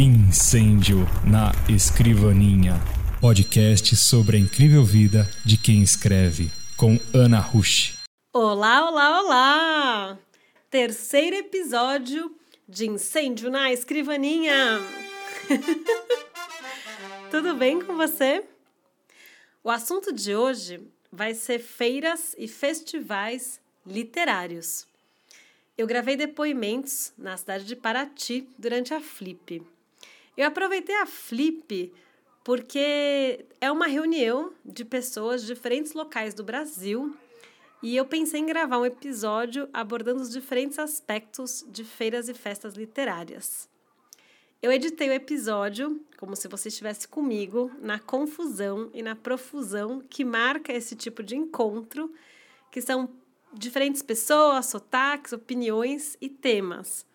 Incêndio na Escrivaninha. Podcast sobre a incrível vida de quem escreve, com Ana Rush. Olá, olá, olá! Terceiro episódio de Incêndio na Escrivaninha. Tudo bem com você? O assunto de hoje vai ser feiras e festivais literários. Eu gravei depoimentos na cidade de Paraty durante a Flip. Eu aproveitei a Flip porque é uma reunião de pessoas de diferentes locais do Brasil e eu pensei em gravar um episódio abordando os diferentes aspectos de feiras e festas literárias. Eu editei o episódio como se você estivesse comigo na confusão e na profusão que marca esse tipo de encontro, que são diferentes pessoas, sotaques, opiniões e temas.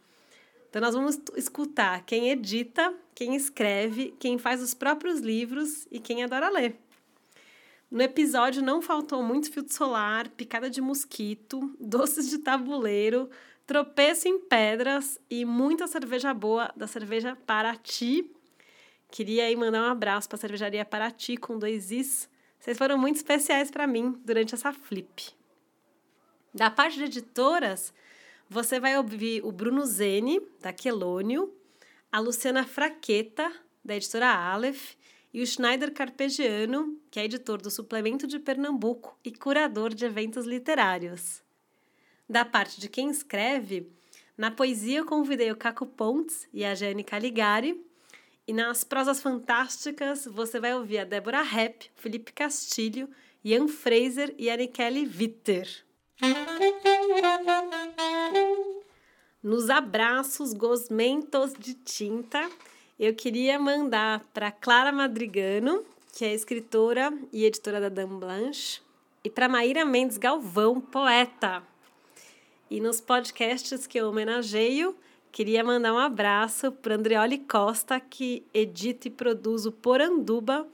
Então, nós vamos escutar quem edita, quem escreve, quem faz os próprios livros e quem adora ler. No episódio não faltou muito filtro solar, picada de mosquito, doces de tabuleiro, tropeço em pedras e muita cerveja boa da cerveja Paraty. Queria aí mandar um abraço para a cervejaria Paraty com dois is. Vocês foram muito especiais para mim durante essa flip. Da parte de editoras, você vai ouvir o Bruno Zene, da Quelônio, a Luciana Fraqueta, da editora Aleph, e o Schneider Carpegiano, que é editor do Suplemento de Pernambuco e curador de eventos literários. Da parte de quem escreve, na poesia eu convidei o Caco Pontes e a Jane Caligari, e nas prosas fantásticas você vai ouvir a Débora Repp, Felipe Castilho, Ian Fraser e a Nikele Witter. Nos abraços gosmentos de tinta, eu queria mandar para Clara Madrigano, que é escritora e editora da Dame Blanche, e para Maíra Mendes Galvão, poeta. E nos podcasts que eu homenageio, queria mandar um abraço para Andreoli Costa, que edita e produz o Poranduba,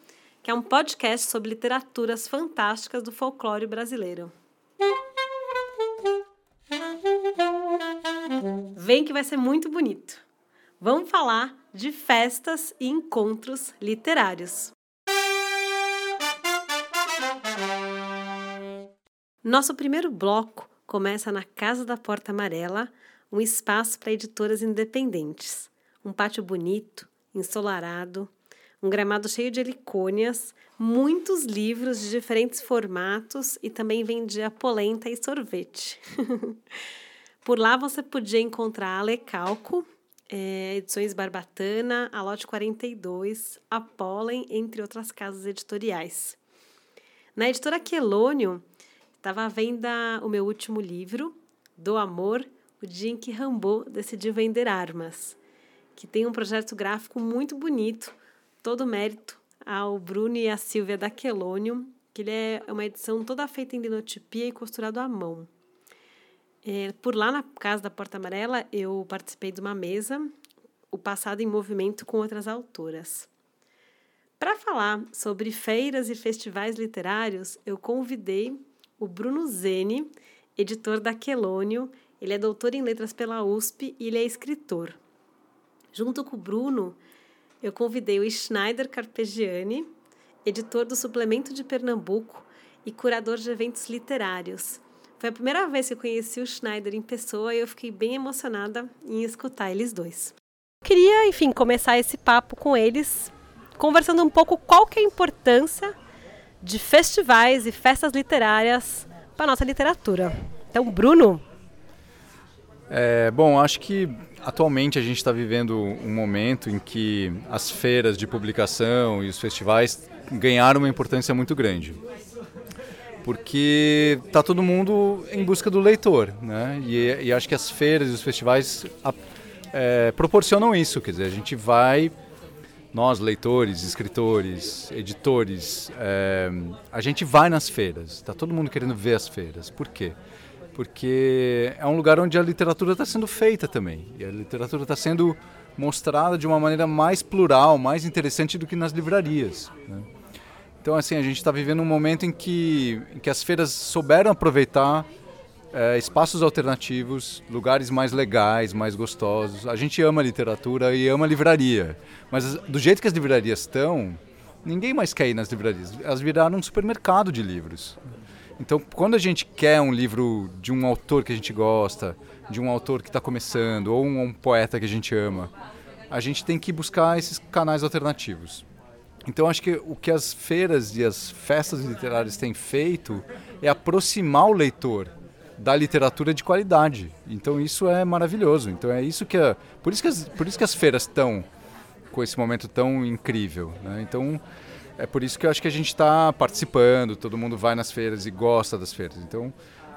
que é um podcast sobre literaturas fantásticas do folclore brasileiro. Vem que vai ser muito bonito. Vamos falar de festas e encontros literários. Nosso primeiro bloco começa na Casa da Porta Amarela, um espaço para editoras independentes. Um pátio bonito, ensolarado, um gramado cheio de helicônias, muitos livros de diferentes formatos e também vendia polenta e sorvete. Por lá você podia encontrar a Lecalco, é, Edições Barbatana, a Lote 42, a Pollen, entre outras casas editoriais. Na editora Quelônio, estava à venda o meu último livro, Do Amor, o dia em que Rambo decidiu vender armas, que tem um projeto gráfico muito bonito, todo mérito ao Bruno e à Silvia da Quelônio, que ele é uma edição toda feita em linotipia e costurado à mão. É, por lá na Casa da Porta Amarela, eu participei de uma mesa, o passado em movimento com outras autoras. Para falar sobre feiras e festivais literários, eu convidei o Bruno Zene, editor da Quelônio. Ele é doutor em letras pela USP e ele é escritor. Junto com o Bruno, eu convidei o Schneider Carpegiani, editor do Suplemento de Pernambuco e curador de eventos literários. Foi a primeira vez que eu conheci o Schneider em pessoa e eu fiquei bem emocionada em escutar eles dois. Queria, enfim, começar esse papo com eles, conversando um pouco qual que é a importância de festivais e festas literárias para nossa literatura. Então, Bruno. É, bom, acho que atualmente a gente está vivendo um momento em que as feiras de publicação e os festivais ganharam uma importância muito grande porque está todo mundo em busca do leitor, né? E, e, acho que as feiras e os festivais é, proporcionam isso, quer dizer, a gente vai, nós leitores, escritores, editores, é, a gente vai nas feiras, está todo mundo querendo ver as feiras. Por quê? Porque é um lugar onde a literatura está sendo feita também, e a literatura está sendo mostrada de uma maneira mais plural, mais interessante do que nas livrarias. Né? Então, assim, a gente está vivendo um momento em que, em que as feiras souberam aproveitar é, espaços alternativos, lugares mais legais, mais gostosos. A gente ama literatura e ama livraria, mas do jeito que as livrarias estão, ninguém mais quer ir nas livrarias. Elas viraram um supermercado de livros. Então, quando a gente quer um livro de um autor que a gente gosta, de um autor que está começando, ou um, um, poeta que a gente ama, a gente tem que buscar esses canais alternativos. Então, acho que o que as feiras e as festas literárias têm feito é aproximar o leitor da literatura de qualidade. Então, isso é maravilhoso. Então, é isso que a, por isso que as, por isso que as feiras estão com esse momento tão incrível. Né? Então, é por isso que eu acho que a gente está participando, todo mundo vai nas feiras e gosta das feiras. Então,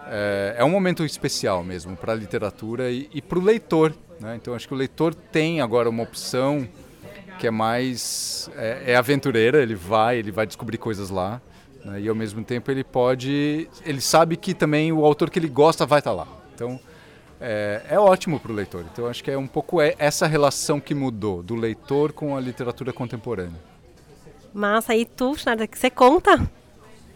é, é um momento especial mesmo para a literatura e, e para o leitor. Né? Então, acho que o leitor tem agora uma opção que é mais é, é aventureira. Ele vai, ele vai descobrir coisas lá. Né? E ao mesmo tempo ele pode, ele sabe que também o autor que ele gosta vai estar tá lá. Então é, é ótimo para o leitor. Então acho que é um pouco é essa relação que mudou do leitor com a literatura contemporânea. Massa, e tu, Schneider, que você conta?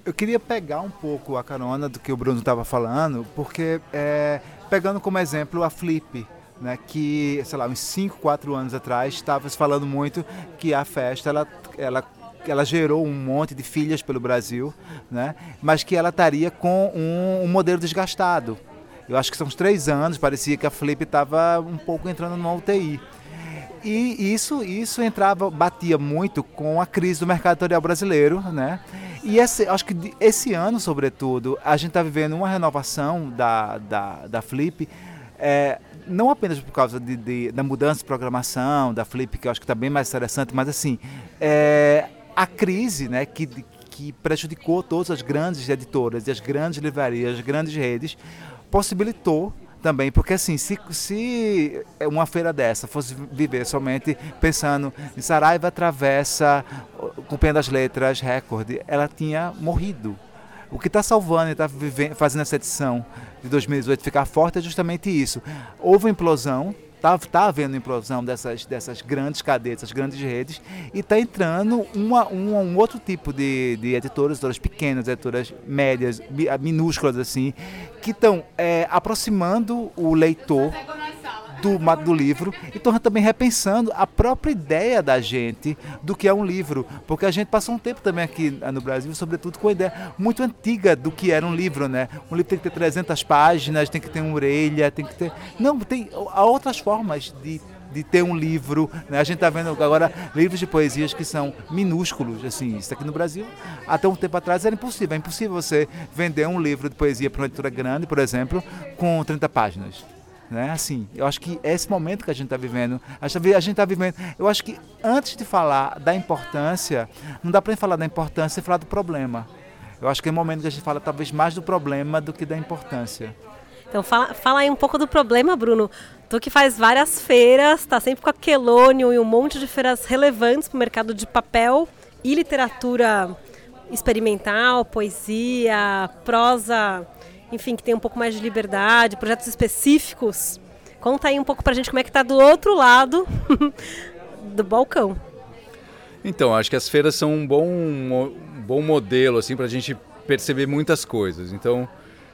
Eu queria pegar um pouco a carona do que o Bruno estava falando, porque é, pegando como exemplo a Flip, né, que, sei lá, uns 5, 4 anos atrás, estava se falando muito que a festa ela, ela ela gerou um monte de filhas pelo Brasil, né? mas que ela estaria com um, um modelo desgastado. Eu acho que são uns três anos, parecia que a Flip estava um pouco entrando numa UTI. E isso, isso entrava, batia muito com a crise do mercado editorial brasileiro, né? E esse, acho que esse ano, sobretudo, a gente está vivendo uma renovação da, da, da Flip, é, não apenas por causa de, de, da mudança de programação da Flip, que eu acho que está bem mais interessante, mas assim, é, a crise né, que, que prejudicou todas as grandes editoras e as grandes livrarias, as grandes redes, possibilitou também, porque assim, se, se uma feira dessa fosse viver somente pensando em Saraiva atravessa com Pena das Letras, recorde, ela tinha morrido. O que está salvando e está fazendo essa edição de 2018 ficar forte é justamente isso. Houve uma implosão Está tá havendo implosão dessas, dessas grandes cadeias, dessas grandes redes, e está entrando uma, um, um, outro tipo de, de editoras, editoras pequenas, editoras médias, minúsculas assim, que estão é, aproximando o leitor do, do livro e estão também repensando a própria ideia da gente do que é um livro. Porque a gente passou um tempo também aqui no Brasil, sobretudo com a ideia muito antiga do que era um livro, né? Um livro tem que ter 300 páginas, tem que ter uma orelha, tem que ter... Não, tem há outras formas de de ter um livro. Né? A gente está vendo agora livros de poesias que são minúsculos, assim, isso aqui no Brasil, até um tempo atrás era impossível. É impossível você vender um livro de poesia para uma editora grande, por exemplo, com 30 páginas. Né? Assim, eu acho que é esse momento que a gente está vivendo. A gente está vivendo. Eu acho que antes de falar da importância, não dá para falar da importância e falar do problema. Eu acho que é o momento que a gente fala talvez mais do problema do que da importância. Então fala, fala aí um pouco do problema, Bruno. Tu que faz várias feiras, está sempre com a Quelônio e um monte de feiras relevantes para o mercado de papel e literatura experimental, poesia, prosa enfim, que tem um pouco mais de liberdade, projetos específicos. Conta aí um pouco pra gente como é que tá do outro lado do balcão. Então, acho que as feiras são um bom, um bom modelo assim para a gente perceber muitas coisas. Então,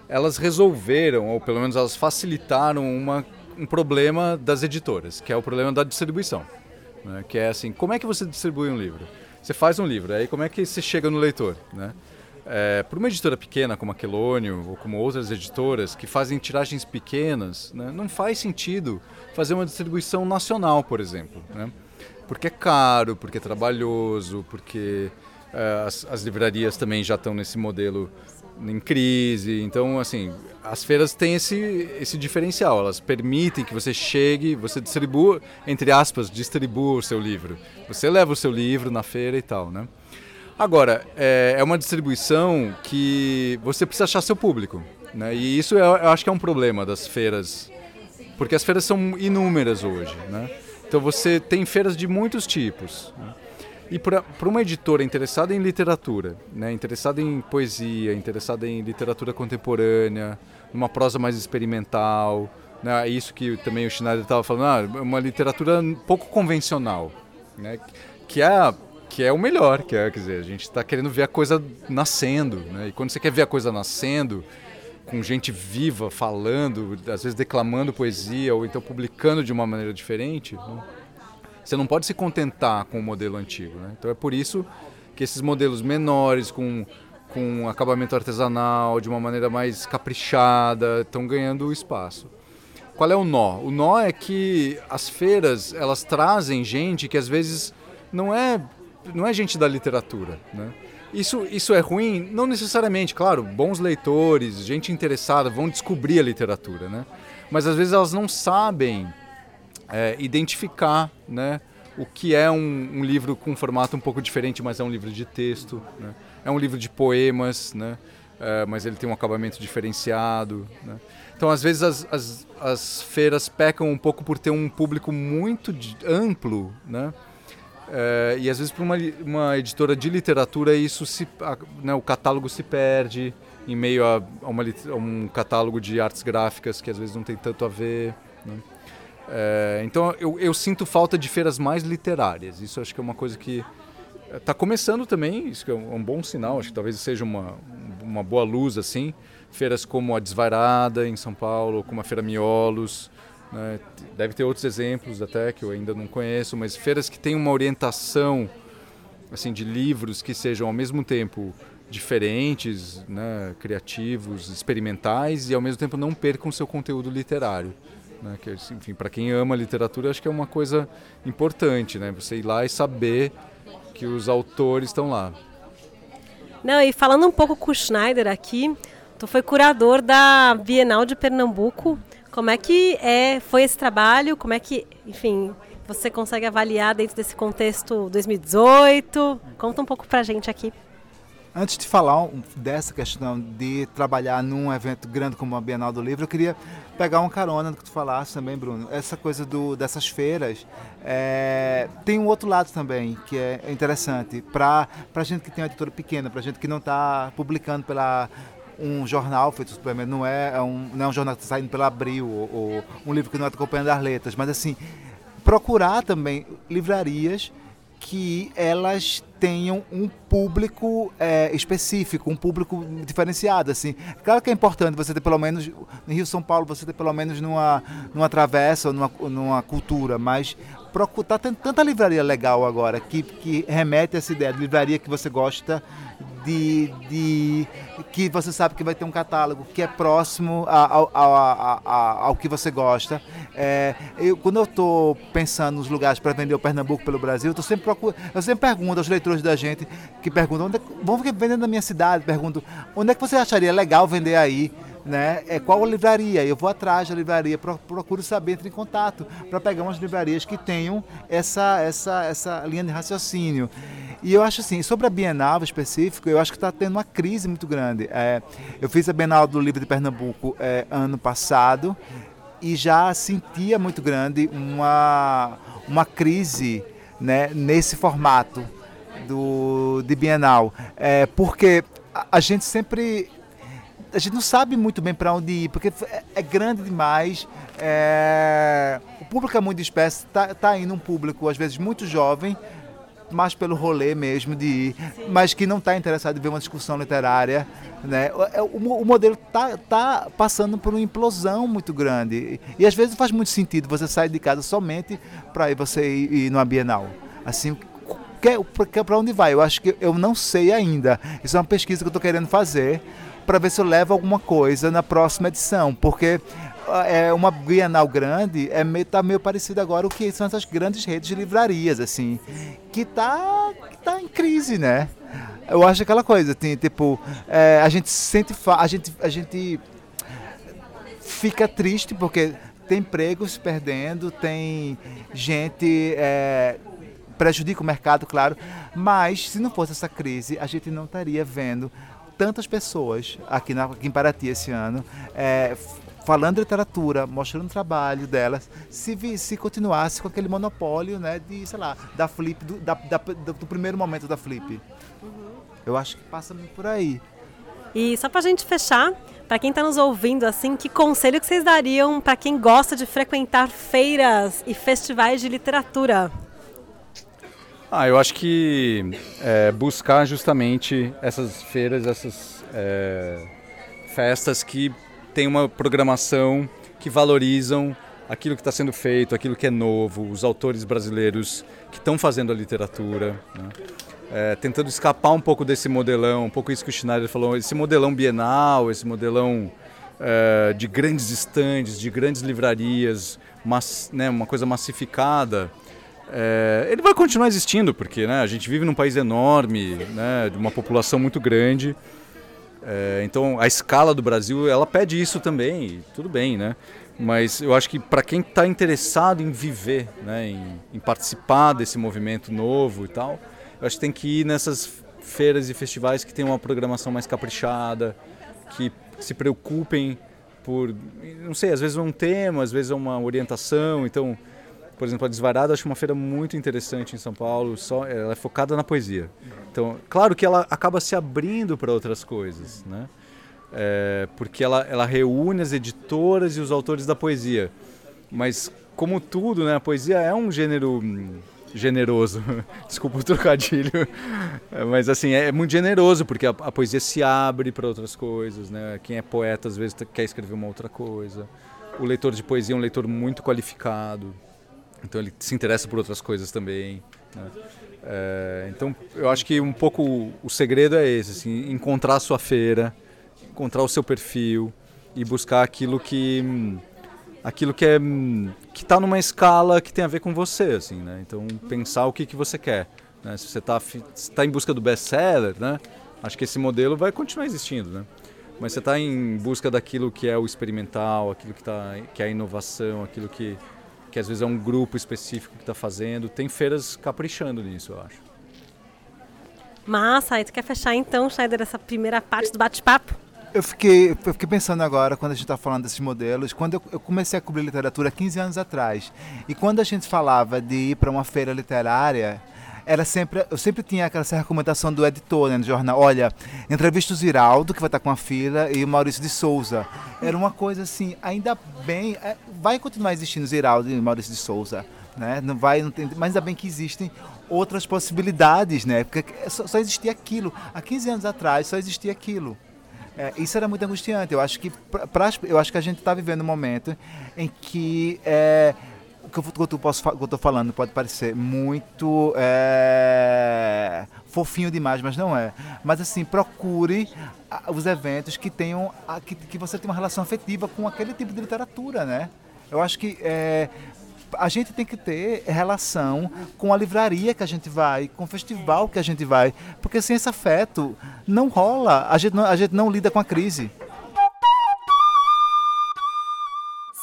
elas resolveram, ou pelo menos elas facilitaram uma, um problema das editoras, que é o problema da distribuição. Né? Que é assim, como é que você distribui um livro? Você faz um livro, aí como é que você chega no leitor? Né? É, uma editora pequena como a Quelônio ou como outras editoras que fazem tiragens pequenas, né, não faz sentido fazer uma distribuição nacional, por exemplo. Né? Porque é caro, porque é trabalhoso, porque é, as, as, livrarias também já estão nesse modelo em crise. Então, assim, as feiras têm esse, esse diferencial. Elas permitem que você chegue, você distribua, entre aspas, distribua o seu livro. Você leva o seu livro na feira e tal, né? Agora, é, é uma distribuição que você precisa achar seu público. Né? E isso eu, eu acho que é um problema das feiras, porque as feiras são inúmeras hoje. Né? Então você tem feiras de muitos tipos. Né? E para uma editora interessada em literatura, né? interessada em poesia, interessada em literatura contemporânea, uma prosa mais experimental, né? isso que também o Schneider estava falando, ah, uma literatura pouco convencional, né? que é que é o melhor, que é, quer dizer, a gente está querendo ver a coisa nascendo, né? E quando você quer ver a coisa nascendo, com gente viva falando, às vezes declamando poesia ou então publicando de uma maneira diferente, né? você não pode se contentar com o modelo antigo. Né? Então é por isso que esses modelos menores, com, com acabamento artesanal, de uma maneira mais caprichada, estão ganhando espaço. Qual é o nó? O nó é que as feiras elas trazem gente que às vezes não é não é gente da literatura, né? Isso, isso é ruim? Não necessariamente, claro, bons leitores, gente interessada vão descobrir a literatura, né? Mas às vezes elas não sabem é, identificar, né? O que é um, um, livro com um formato um pouco diferente, mas é um livro de texto, né? É um livro de poemas, né? É, mas ele tem um acabamento diferenciado, né? Então, às vezes, as, as, as feiras pecam um pouco por ter um público muito amplo, né? É, e às vezes para uma, uma editora de literatura isso se, né, o catálogo se perde em meio a, a, uma, a, um catálogo de artes gráficas que às vezes não tem tanto a ver. Né? É, então eu, eu, sinto falta de feiras mais literárias. Isso acho que é uma coisa que está começando também. Isso é um, é um, bom sinal. Acho que talvez seja uma, uma boa luz assim. Feiras como a Desvairada em São Paulo, como a Feira Miolos, né? Deve ter outros exemplos até que eu ainda não conheço, mas feiras que têm uma orientação assim de livros que sejam ao mesmo tempo diferentes, né, criativos, experimentais e ao mesmo tempo não percam seu conteúdo literário. Né, que, enfim, para quem ama literatura, acho que é uma coisa importante, né, você ir lá e saber que os autores estão lá. Não, e falando um pouco com o Schneider aqui, tu foi curador da Bienal de Pernambuco como é que é, foi esse trabalho? Como é que, enfim, você consegue avaliar dentro desse contexto 2018? Conta um pouco pra gente aqui. Antes de falar dessa questão de trabalhar num evento grande como a Bienal do Livro, eu queria pegar uma carona do que tu falaste também, Bruno. Essa coisa do, dessas feiras é, tem um outro lado também que é interessante para gente que tem uma editora pequena, para gente que não está publicando pela um jornal feito suplemento, não é, é, um, não é um jornal que está saindo pela Abril, ou, ou um livro que não está acompanhando as letras, mas assim, procurar também livrarias que elas tenham um público é, específico, um público diferenciado, assim. Claro que é importante você ter pelo menos, no Rio São Paulo, você ter pelo menos numa, numa travessa ou numa, numa cultura, mas está tendo tanta livraria legal agora que, que remete a essa ideia de livraria que você gosta de, de que você sabe que vai ter um catálogo que é próximo ao, ao, ao, ao que você gosta. É, eu, quando eu estou pensando nos lugares para vender o Pernambuco pelo Brasil, eu sempre procuro, eu sempre pergunto aos leitores da gente que perguntam, onde é, vamos vender na minha cidade, pergunto, onde é que você acharia legal vender aí? Né? É qual livraria? Eu vou atrás da livraria, procuro saber, entrar em contato para pegar umas livrarias que tenham essa, essa, essa linha de raciocínio. E eu acho assim, sobre a Bienal específico, eu acho que está tendo uma crise muito grande. É, eu fiz a Bienal do Livro de Pernambuco é, ano passado e já sentia muito grande uma, uma crise né, nesse formato do, de Bienal. É, porque a gente sempre a gente não sabe muito bem para onde ir, porque é, é grande demais. É... O público é muito disperso, está tá indo um público, às vezes, muito jovem, mais pelo rolê mesmo de ir, Sim. mas que não está interessado em ver uma discussão literária. Né? O, é, o modelo está tá passando por uma implosão muito grande. E às vezes faz muito sentido você sair de casa somente para você ir, ir numa Bienal. Assim, para onde vai? Eu acho que eu não sei ainda. Isso é uma pesquisa que eu estou querendo fazer para ver se eu levo alguma coisa na próxima edição, porque é uma Bienal grande, é meio, tá meio parecido agora o que são essas grandes redes de livrarias, assim, que tá, que tá em crise, né? Eu acho aquela coisa, tem, tipo, é, a gente sente, a gente, a gente fica triste porque tem empregos perdendo, tem gente é, prejudica o mercado, claro, mas se não fosse essa crise, a gente não estaria vendo tantas pessoas aqui, na, aqui em Paraty esse ano é, falando literatura, mostrando o trabalho delas, se, se continuasse com aquele monopólio, né, de, sei lá, da Flip, do, da, da, do primeiro momento da Flip. Uhum. Eu acho que passa por aí. E só para a gente fechar, para quem está nos ouvindo, assim, que conselho que vocês dariam para quem gosta de frequentar feiras e festivais de literatura? Ah, eu acho que é, buscar justamente essas feiras, essas é festas que têm uma programação que valorizam aquilo que está sendo feito, aquilo que é novo, os autores brasileiros que estão fazendo a literatura, né? é, tentando escapar um pouco desse modelão, um pouco isso que o Schneider falou, esse modelão bienal, esse modelão é, de grandes estandes, de grandes livrarias, mas, né, uma coisa massificada. É, ele vai continuar existindo, porque né, a gente vive num país enorme, né, de uma população muito grande. É, então a escala do Brasil ela pede isso também, tudo bem, né? Mas eu acho que para quem está interessado em viver, né, em, em, participar desse movimento novo e tal, eu acho que tem que ir nessas feiras e festivais que tem uma programação mais caprichada, que se preocupem por, não sei, às vezes é um tema, às vezes é uma orientação. Então, por exemplo, a Desvarada acho uma feira muito interessante em São Paulo, só ela é focada na poesia. Então, claro que ela acaba se abrindo para outras coisas, né? É, porque ela, ela reúne as editoras e os autores da poesia. Mas, como tudo, né, a poesia é um gênero hum, generoso. Desculpa o trocadilho. É, mas assim, é muito generoso, porque a, a poesia se abre para outras coisas. Né? Quem é poeta às vezes quer escrever uma outra coisa. O leitor de poesia é um leitor muito qualificado. Então ele se interessa por outras coisas também. Né? É, então eu acho que um pouco o segredo é esse, assim, encontrar a sua feira, encontrar o seu perfil e buscar aquilo que aquilo que é que está numa escala que tem a ver com você, assim, né? Então pensar o que que você quer. Né? Se você está tá em busca do best-seller, né? Acho que esse modelo vai continuar existindo, né? Mas você está em busca daquilo que é o experimental, aquilo que, tá, que é a inovação, aquilo que, que às vezes é um grupo específico que está fazendo. Tem feiras caprichando nisso, eu acho. Massa, aí tu quer fechar então, Schneider, essa primeira parte do bate-papo? Eu fiquei, eu fiquei pensando agora, quando a gente está falando desses modelos, quando eu, eu, comecei a cobrir literatura 15 anos atrás, e quando a gente falava de ir para uma feira literária, era sempre, eu sempre tinha aquela recomendação do editor né, no jornal, olha, entrevista o Ziraldo, que vai estar com a fila, e o Maurício de Souza. Era uma coisa assim, ainda bem, é, vai continuar existindo Ziraldo e Maurício de Souza, né? Não vai, não tem, mas ainda bem que existem outras possibilidades, né? Porque só, só existia aquilo. Há 15 anos atrás só existia aquilo. É, isso era muito angustiante. Eu acho que, pra, pra eu acho que a gente está vivendo um momento em que é, o que eu, estou falando pode parecer muito é, fofinho demais, mas não é. Mas assim, procure os eventos que tenham que, que você tem uma relação afetiva com aquele tipo de literatura, né? Eu acho que é, a gente tem que ter relação com a livraria que a gente vai, com o festival que a gente vai, porque sem esse afeto não rola, a gente não, a gente não lida com a crise.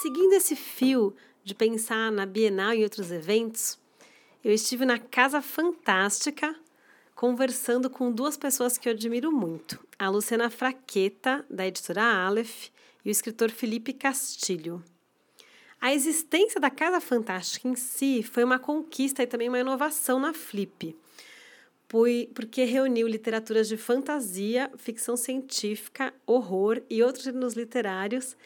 Seguindo esse fio de pensar na Bienal e outros eventos, eu estive na Casa Fantástica conversando com duas pessoas que eu admiro muito: a Luciana Fraqueta, da editora Aleph, e o escritor Felipe Castilho. A existência da Casa Fantástica em si foi uma conquista e também uma inovação na Flip, porque reuniu literaturas de fantasia, ficção científica, horror e outros gêneros literários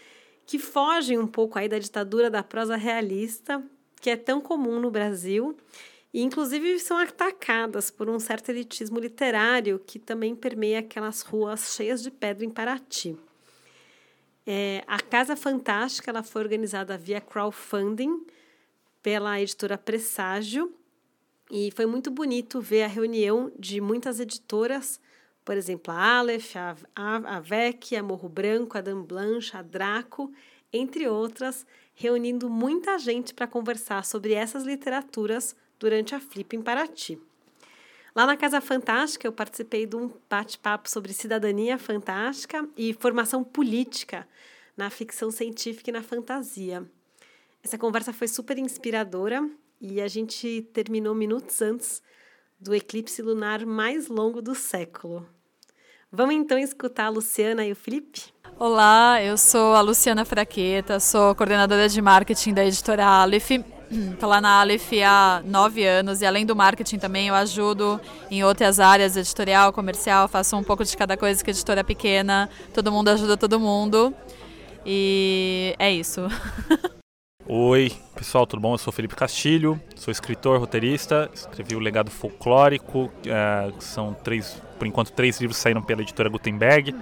que fogem um pouco aí da ditadura da prosa realista, que é tão comum no Brasil, e inclusive são atacadas por um certo elitismo literário que também permeia aquelas ruas cheias de pedra em Paraty. É, a Casa Fantástica ela foi organizada via crowdfunding pela editora Presságio e foi muito bonito ver a reunião de muitas editoras, por exemplo, a Aleph, a, a, a VEC, a Morro Branco, a Dan Blanche, a Draco, entre outras, reunindo muita gente para conversar sobre essas literaturas durante a Flip em Paraty. Lá na Casa Fantástica, eu participei de um bate-papo sobre cidadania fantástica e formação política na ficção científica e na fantasia. Essa conversa foi super inspiradora e a gente terminou minutos antes do eclipse lunar mais longo do século. Vamos então escutar a Luciana e o Felipe? Olá, eu sou a Luciana Fraqueta, sou coordenadora de marketing da editora Aleph Estou lá na Aleph há nove anos e além do marketing também eu ajudo em outras áreas, editorial, comercial, faço um pouco de cada coisa que editora pequena, todo mundo ajuda todo mundo e é isso. Oi, pessoal, tudo bom? Eu sou Felipe Castilho, sou escritor, roteirista, escrevi o Legado Folclórico, é, são três, por enquanto três livros saíram pela editora Gutenberg,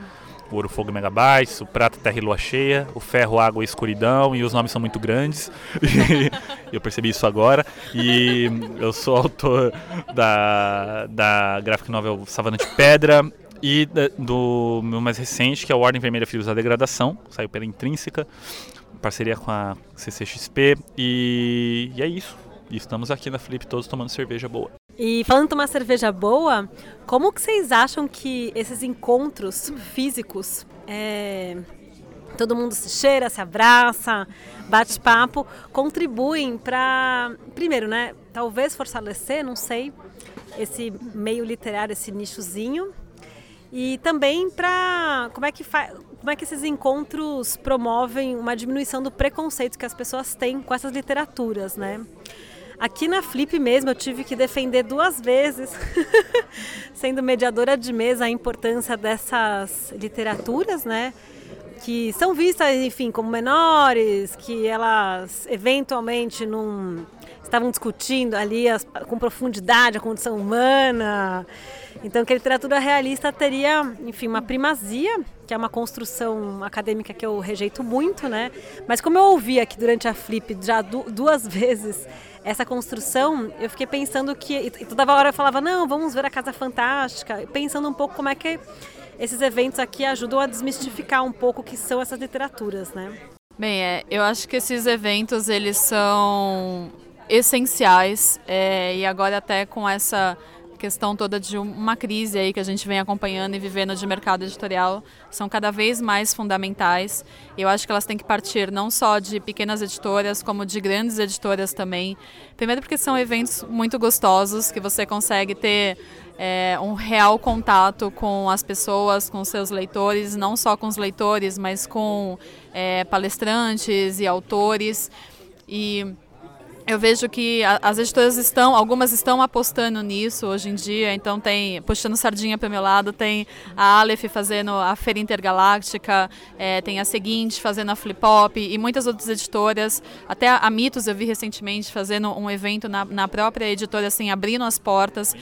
o ouro, fogo e megabytes, o prata, terra e lua cheia, o ferro, água e escuridão, e os nomes são muito grandes. eu percebi isso agora. E eu sou autor da, da graphic novel Savana de Pedra, e do meu mais recente, que é o Ordem Vermelha Filhos da Degradação, saiu pela Intrínseca, parceria com a CCXP, e, e é isso. E estamos aqui na Flip todos tomando cerveja boa. E falando em tomar cerveja boa, como que vocês acham que esses encontros físicos, é, todo mundo se cheira, se abraça, bate papo, contribuem para, primeiro, né, talvez fortalecer, não sei, esse meio literário, esse nichozinho, e também para como é que como é que esses encontros promovem uma diminuição do preconceito que as pessoas têm com essas literaturas, né? Aqui na Flip mesmo eu tive que defender duas vezes, sendo mediadora de mesa, a importância dessas literaturas, né? Que são vistas, enfim, como menores, que elas eventualmente não estavam discutindo ali as, com profundidade a condição humana. Então, que a literatura realista teria, enfim, uma primazia, que é uma construção acadêmica que eu rejeito muito, né? Mas como eu ouvi aqui durante a Flip já duas vezes essa construção, eu fiquei pensando que. E toda hora eu falava, não, vamos ver a Casa Fantástica, pensando um pouco como é que esses eventos aqui ajudam a desmistificar um pouco o que são essas literaturas, né? Bem, é, eu acho que esses eventos eles são essenciais é, e agora até com essa questão toda de uma crise aí que a gente vem acompanhando e vivendo de mercado editorial são cada vez mais fundamentais. Eu acho que elas têm que partir não só de pequenas editoras, como de grandes editoras também. Primeiro porque são eventos muito gostosos, que você consegue ter é, um real contato com as pessoas, com seus leitores, não só com os leitores, mas com é, palestrantes e autores. E eu vejo que as editoras estão, algumas estão apostando nisso hoje em dia, então tem, puxando sardinha para o meu lado, tem a Aleph fazendo a Feira Intergaláctica, é, tem a Seguinte fazendo a Flip Hop e muitas outras editoras, até a Mitos eu vi recentemente fazendo um evento na, na própria editora, assim, abrindo as portas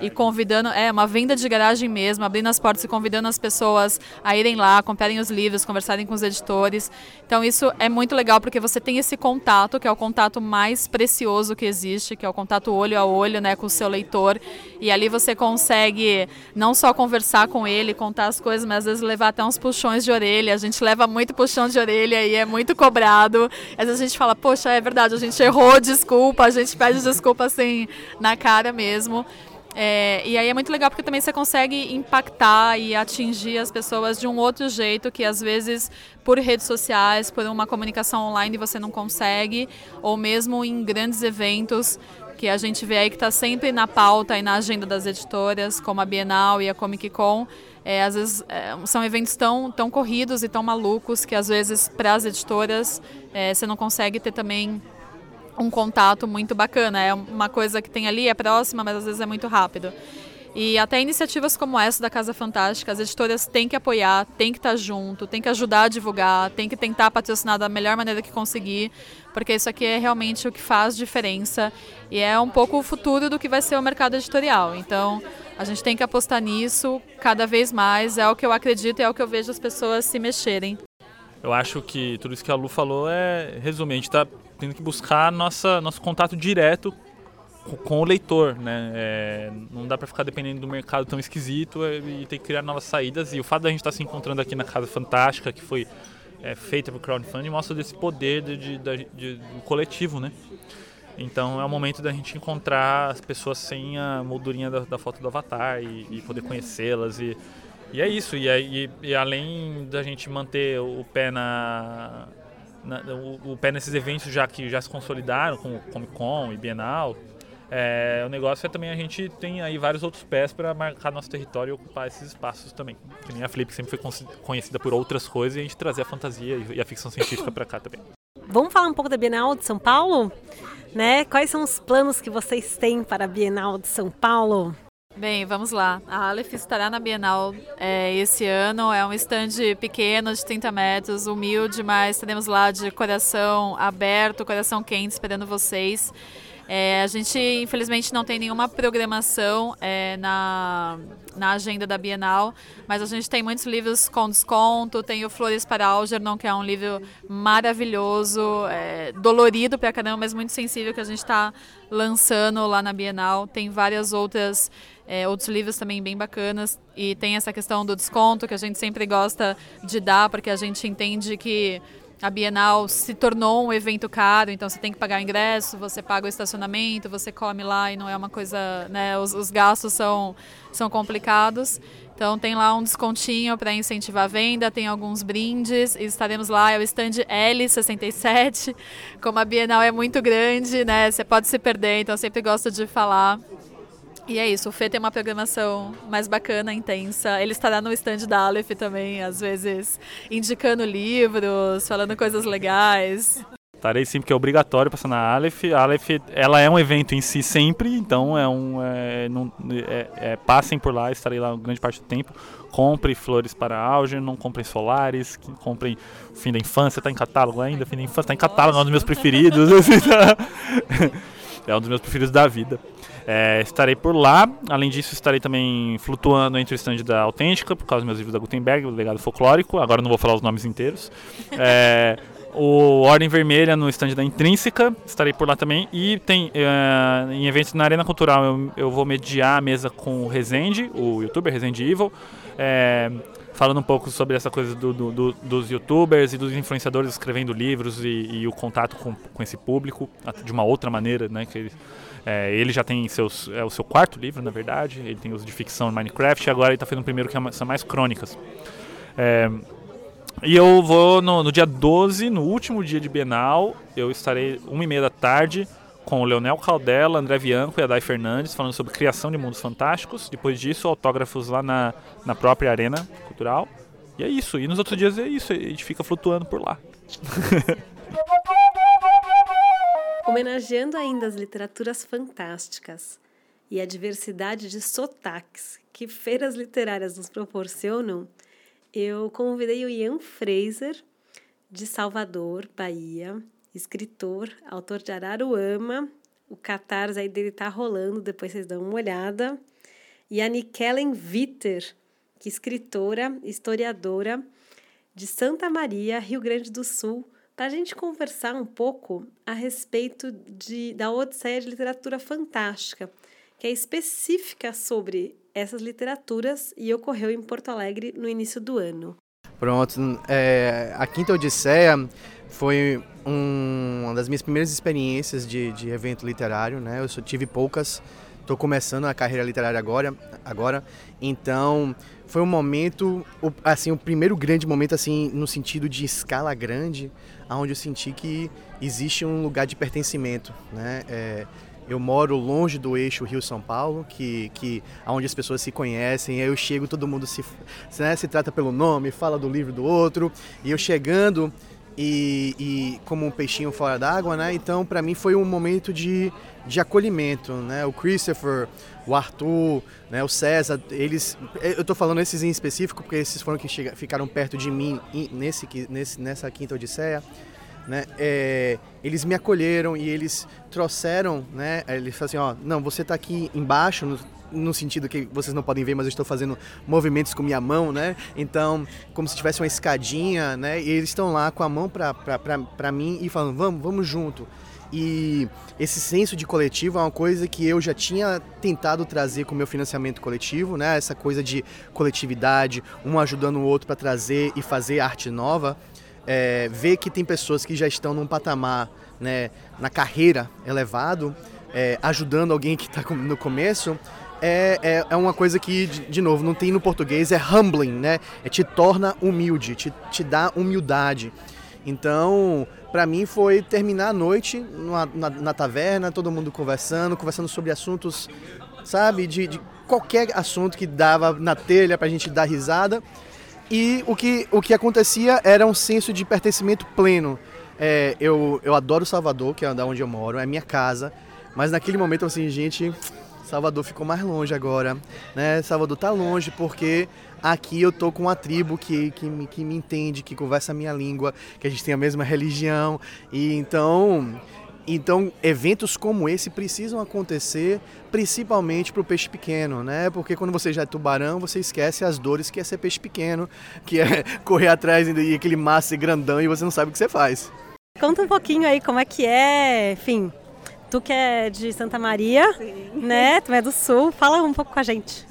e convidando, é uma venda de garagem mesmo, abrindo as portas e convidando as pessoas a irem lá, comprarem os livros, conversarem com os editores. Então isso é muito legal porque você tem esse contato, que é o contato mais precioso que existe, que é o contato olho a olho, né, com o seu leitor. E ali você consegue não só conversar com ele, contar as coisas, mas às vezes levar até uns puxões de orelha. A gente leva muito puxão de orelha e é muito cobrado. Às vezes a gente fala, poxa, é verdade, a gente errou, desculpa, a gente pede desculpa assim na cara mesmo. É, e aí é muito legal porque também você consegue impactar e atingir as pessoas de um outro jeito que às vezes por redes sociais, por uma comunicação online você não consegue, ou mesmo em grandes eventos que a gente vê aí que está sempre na pauta e na agenda das editoras, como a Bienal e a Comic Con. É, às vezes é, são eventos tão, tão corridos e tão malucos que às vezes para as editoras é, você não consegue ter também um contato muito bacana. É uma coisa que tem ali, é próxima, mas às vezes é muito rápido. E até iniciativas como essa da Casa Fantástica, as editoras têm que apoiar, têm que estar junto, têm que ajudar a divulgar, têm que tentar patrocinar da melhor maneira que conseguir, porque isso aqui é realmente o que faz diferença e é um pouco o futuro do que vai ser o mercado editorial. Então, a gente tem que apostar nisso cada vez mais, é o que eu acredito e é o que eu vejo as pessoas se mexerem. Eu acho que tudo isso que a Lu falou é, resume, a gente está tendo que buscar nossa, nosso contato direto com, o leitor, né? É, não dá para ficar dependendo do mercado tão esquisito e ter que criar novas saídas. E o fato da gente estar tá se encontrando aqui na Casa Fantástica, que foi é, feita por crowdfunding, mostra desse poder de, de, de, de, do coletivo, né? Então é o momento da gente encontrar as pessoas sem a moldurinha da, da foto do avatar e, e poder conhecê-las e, e é isso. E, e, e além da gente manter o pé na na, o, o, pé nesses eventos já que já se consolidaram, como Comic Con e Bienal, é, o negócio é também a gente tem aí vários outros pés para marcar nosso território e ocupar esses espaços também. Que nem a Flip sempre foi conhecida por outras coisas e a gente trazer a fantasia e a ficção científica para cá também. Vamos falar um pouco da Bienal de São Paulo? Né? Quais são os planos que vocês têm para a Bienal de São Paulo? Bem, vamos lá. A Aleph estará na Bienal é, esse ano. É um stand pequeno, de 30 metros, humilde, mas estaremos lá de coração aberto, coração quente, esperando vocês. É, a gente, infelizmente, não tem nenhuma programação é, na, na agenda da Bienal, mas a gente tem muitos livros com desconto. Tem o Flores para Algernon, que é um livro maravilhoso, é, dolorido pra caramba, mas muito sensível, que a gente está lançando lá na Bienal. Tem várias outras é, outros livros também bem bacanas. E tem essa questão do desconto que a gente sempre gosta de dar, porque a gente entende que a Bienal se tornou um evento caro, então você tem que pagar o ingresso, você paga o estacionamento, você come lá e não é uma coisa, né, os, os gastos são, são complicados. Então tem lá um descontinho para incentivar a venda, tem alguns brindes e estaremos lá, é o stand L67. Como a Bienal é muito grande, né, você pode se perder, então eu sempre gosto de falar e é isso, o Fê tem uma programação mais bacana, intensa. Ele estará no stand da Aleph também, às vezes indicando livros, falando coisas legais. Estarei sim, porque é obrigatório passar na Aleph. A Aleph, ela é um evento em si sempre, então é um, é, não, é, é, passem por lá, estarei lá grande parte do tempo. Compre flores para Auger, não comprem solares, comprem Fim da Infância, está em catálogo ainda, Fim da Infância está em catálogo, é um dos meus preferidos. é um dos meus preferidos da vida. É, estarei por lá. Além disso, estarei também flutuando entre o stand da Autêntica, por causa dos meus livros da Gutenberg, o legado folclórico. Agora não vou falar os nomes inteiros. É, o Ordem Vermelha no stand da Intrínseca, estarei por lá também. E tem é, em eventos na Arena Cultural, eu, eu, vou mediar a mesa com o Rezende, o youtuber Rezende Evil. É, falando um pouco sobre essa coisa do, do, do, dos youtubers e dos influenciadores escrevendo livros e, e o contato com, com, esse público de uma outra maneira, né? Que é, ele já tem seus, é o seu quarto livro, na verdade. Ele tem os de ficção Minecraft e agora ele está fazendo o primeiro que é são mais crônicas. É, e eu vou no, no, dia 12, no último dia de Bienal, eu estarei uma e meia da tarde com o Leonel Caldela, André Bianco e a Dai Fernandes falando sobre criação de mundos fantásticos. Depois disso, autógrafos lá na, na própria arena cultural. E é isso. E nos outros dias é isso. A gente fica flutuando por lá. Homenageando ainda as literaturas fantásticas e a diversidade de sotaques que feiras literárias nos proporcionam, eu convidei o Ian Fraser, de Salvador, Bahia, escritor, autor de Araruama. O catarse aí dele tá rolando, depois vocês dão uma olhada. E a Nikellen Witter, que escritora, historiadora de Santa Maria, Rio Grande do Sul, para a gente conversar um pouco a respeito de, da Odisseia de Literatura Fantástica, que é específica sobre essas literaturas e ocorreu em Porto Alegre no início do ano. Pronto, é, a Quinta Odisseia foi um, uma das minhas primeiras experiências de, de evento literário, né? Eu só tive poucas, estou começando a carreira literária agora, agora, então foi um momento, assim, o primeiro grande momento, assim, no sentido de escala grande, onde eu senti que existe um lugar de pertencimento, né? É, eu moro longe do eixo Rio-São Paulo, que, que onde as pessoas se conhecem, aí eu chego, todo mundo se, né, se trata pelo nome, fala do livro do outro, e eu chegando e, e como um peixinho fora d'água, né? Então, para mim foi um momento de, de acolhimento, né? O Christopher, o Arthur, né? O César, eles, eu tô falando esses em específico porque esses foram que ficaram perto de mim nesse, nesse nessa quinta odisseia. Né, é, eles me acolheram e eles trouxeram, né, eles falaram assim, ó, não, você está aqui embaixo, no sentido que vocês não podem ver, mas eu estou fazendo movimentos com minha mão, né? Então, como se tivesse uma escadinha, né? E eles estão lá com a mão para mim e falando, vamos, vamos junto. E esse senso de coletivo é uma coisa que eu já tinha tentado trazer com o meu financiamento coletivo, né? Essa coisa de coletividade, um ajudando o outro para trazer e fazer arte nova. É, ver que tem pessoas que já estão num patamar, né, na carreira elevado, é, ajudando alguém que está no começo, é, é, é, uma coisa que, de, de, novo, não tem no português, é humbling, né? É te torna humilde, te, te dá humildade. Então, para mim foi terminar a noite na, na, taverna, todo mundo conversando, conversando sobre assuntos, sabe, de, de qualquer assunto que dava na telha pra gente dar risada. E o que, o que acontecia era um senso de pertencimento pleno. É, eu, eu adoro Salvador, que é da onde eu moro, é minha casa. Mas naquele momento, assim, gente, Salvador ficou mais longe agora, né? Salvador tá longe porque aqui eu tô com uma tribo que, que, me, que me entende, que conversa a minha língua, que a gente tem a mesma religião. E então Então, eventos como esse precisam acontecer principalmente para o peixe pequeno, né? Porque quando você já é tubarão, você esquece as dores que é ser peixe pequeno, que é correr atrás e aquele mar ser grandão e você não sabe o que você faz. Conta um pouquinho aí como é que é, enfim, tu que é de Santa Maria, Sim. né? Tu é do Sul, fala um pouco com a gente.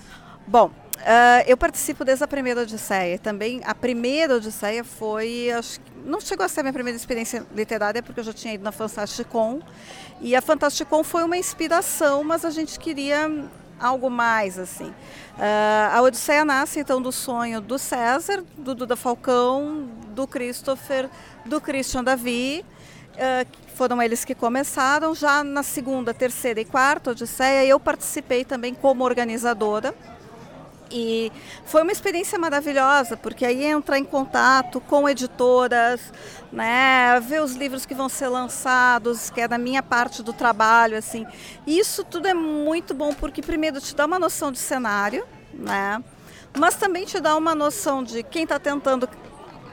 Bom, Uh, eu participo desde a primeira Odisseia. Também a primeira Odisseia foi, acho, não chegou a ser a minha primeira experiência literária porque eu já tinha ido na Fantasticon e a Fantasticon foi uma inspiração, mas a gente queria algo mais assim. Uh, a Odisseia nasce então do sonho do César, do Duda Falcão, do Christopher, do Christian Davi. Uh, foram eles que começaram. Já na segunda, terceira e quarta Odisseia, eu participei também como organizadora. E foi uma experiência maravilhosa, porque aí entrar em contato com editoras, né, ver os livros que vão ser lançados, que é da minha parte do trabalho, assim. Isso tudo é muito bom porque primeiro te dá uma noção de cenário, né? Mas também te dá uma noção de quem está tentando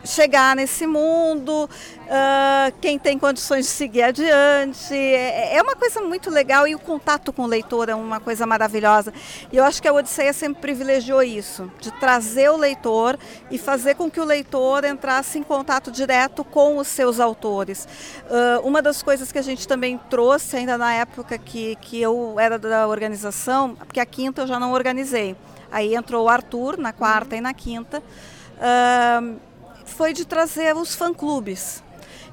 chegar nesse mundo, uh, quem tem condições de seguir adiante. É, é, uma coisa muito legal e o contato com o leitor é uma coisa maravilhosa. E eu acho que a Odisseia sempre privilegiou isso, de trazer o leitor e fazer com que o leitor entrasse em contato direto com os seus autores. Uh, uma das coisas que a gente também trouxe ainda na época que, que eu era da organização, porque a quinta eu já não organizei. Aí entrou o Arthur na quarta e na quinta. Uh, foi de trazer os fã-clubes.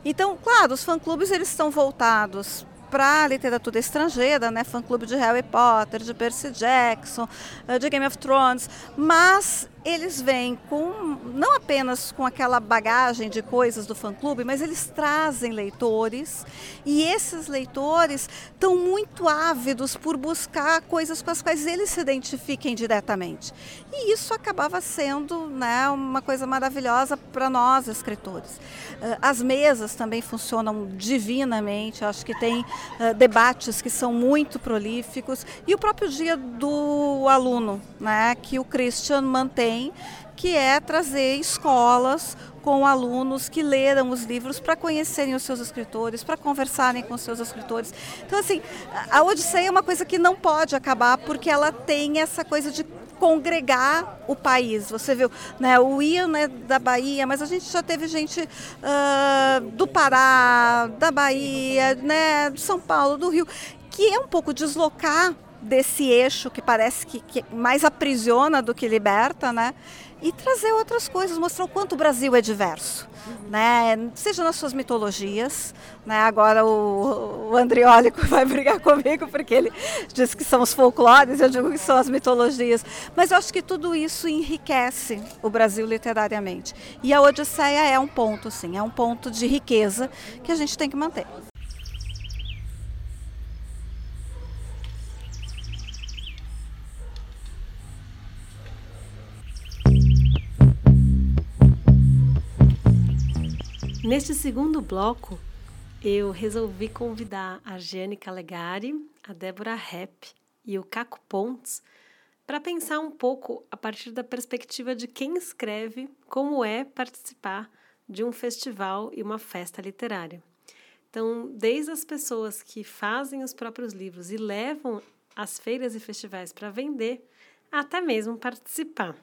Então, claro, os fã-clubes eles estão voltados para a literatura estrangeira, né? Fã-clube de Harry Potter, de Percy Jackson, eh, de Game of Thrones, mas eles vêm com não apenas com aquela bagagem de coisas do fã-clube, mas eles trazem leitores e esses leitores estão muito ávidos por buscar coisas com as quais eles se identifiquem diretamente. E isso acabava sendo né, uma coisa maravilhosa para nós, escritores. Eh, as mesas também funcionam divinamente, acho que tem uh, debates que são muito prolíficos e o próprio dia do aluno, né, que o Christian mantém também, que é trazer escolas com alunos que leram os livros para conhecerem os seus escritores, para conversarem com os seus escritores. Então, assim, a Odisseia é uma coisa que não pode acabar porque ela tem essa coisa de congregar o país. Você viu, né, o Ian é da Bahia, mas a gente já teve gente uh, do Pará, da Bahia, né, de São Paulo, do Rio, que é um pouco deslocar desse eixo que parece que, que, mais aprisiona do que liberta, né? E trazer outras coisas, mostrar o quanto o Brasil é diverso, né? Seja nas suas mitologias, né? Agora o, o Andriólico vai brigar comigo porque ele diz que são os folclores, eu digo que são as mitologias. Mas eu acho que tudo isso enriquece o Brasil literariamente. E a Odisseia é um ponto, sim, é um ponto de riqueza que a gente tem que manter. Neste segundo bloco, eu resolvi convidar a Giane Calegari, a Débora Rep e o Caco Pontes para pensar um pouco a partir da perspectiva de quem escreve como é participar de um festival e uma festa literária. Então, desde as pessoas que fazem os próprios livros e levam às feiras e festivais para vender, até mesmo participar.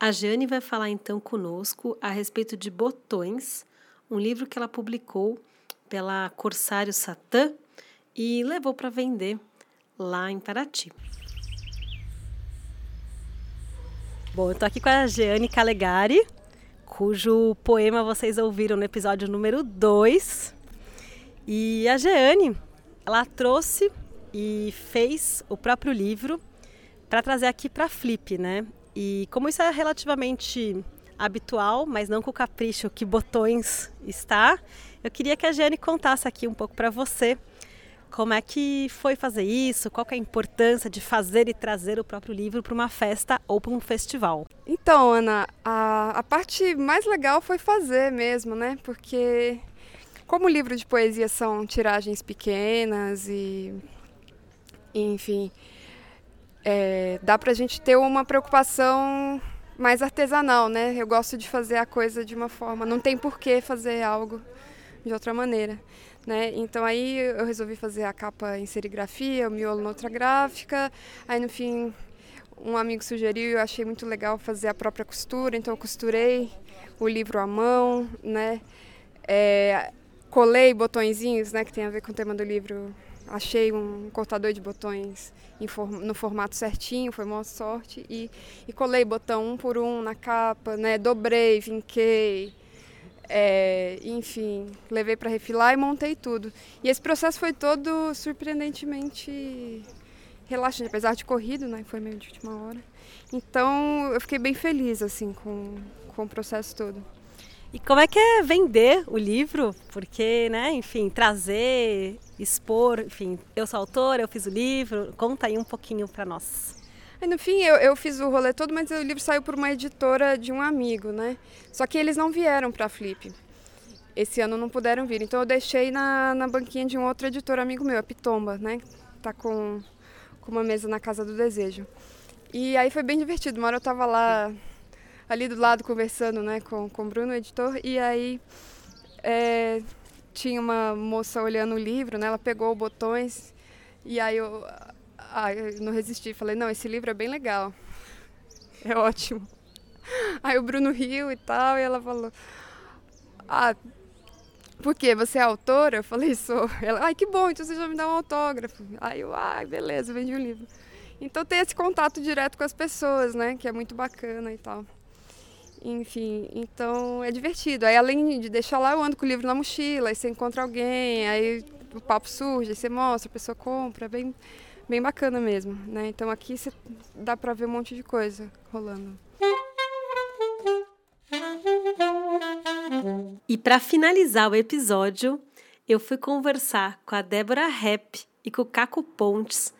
A Jane vai falar então conosco a respeito de Botões, um livro que ela publicou pela Corsário Satã e levou para vender lá em Paraty. Bom, eu estou aqui com a Jeane Calegari, cujo poema vocês ouviram no episódio número 2. E a Jeane, ela trouxe e fez o próprio livro para trazer aqui para Flip, né? E como isso é relativamente habitual, mas não com o capricho que Botões está, eu queria que a Jane contasse aqui um pouco para você como é que foi fazer isso, qual é a importância de fazer e trazer o próprio livro para uma festa ou para um festival. Então, Ana, a, a parte mais legal foi fazer mesmo, né? Porque como livro de poesia são tiragens pequenas e enfim, é, dá para a gente ter uma preocupação mais artesanal, né? Eu gosto de fazer a coisa de uma forma, não tem por que fazer algo de outra maneira. né? Então aí eu resolvi fazer a capa em serigrafia, o miolo na outra gráfica. Aí no fim um amigo sugeriu eu achei muito legal fazer a própria costura, então eu costurei o livro à mão, né? É, colei botõezinhos, né, que tem a ver com o tema do livro. Achei um cortador de botões no formato certinho, foi uma sorte. E, e colei botão um por um na capa, né? Dobrei, vinquei, é, enfim, levei para refilar e montei tudo. E esse processo foi todo surpreendentemente relaxante, apesar de corrido, né? Foi meio de última hora. Então eu fiquei bem feliz assim com, com o processo todo. E como é que é vender o livro? Porque, né, enfim, trazer, expor, enfim, eu sou autora, eu fiz o livro, conta aí um pouquinho para nós. no fim, eu, eu fiz o rolê todo, mas o livro saiu por uma editora de um amigo, né? Só que eles não vieram para a Flip. Esse ano não puderam vir, então eu deixei na, na banquinha de um outro editor amigo meu, a Pitomba, né? Tá com, com uma mesa na Casa do Desejo. E aí foi bem divertido. Uma hora eu tava lá ali do lado conversando né, com, com o Bruno, editor, e aí é, tinha uma moça olhando o livro, né, ela pegou botões, e aí eu, ah, eu não resisti, falei, não, esse livro é bem legal, é ótimo. Aí o Bruno riu e tal, e ela falou, ah, por quê? Você é autora? Eu falei, sou. Ela, ai, que bom, então você já me dá um autógrafo. Aí eu, ah, beleza, vendi o um livro. Então tem esse contato direto com as pessoas, né, que é muito bacana e tal. Enfim, então é divertido. Aí além de deixar lá, eu ando com o livro na mochila, aí você encontra alguém, aí o papo surge, aí você mostra, a pessoa compra, é bem, bem bacana mesmo, né? Então aqui você dá pra ver um monte de coisa rolando. E para finalizar o episódio, eu fui conversar com a Débora Rep e com o Caco Pontes,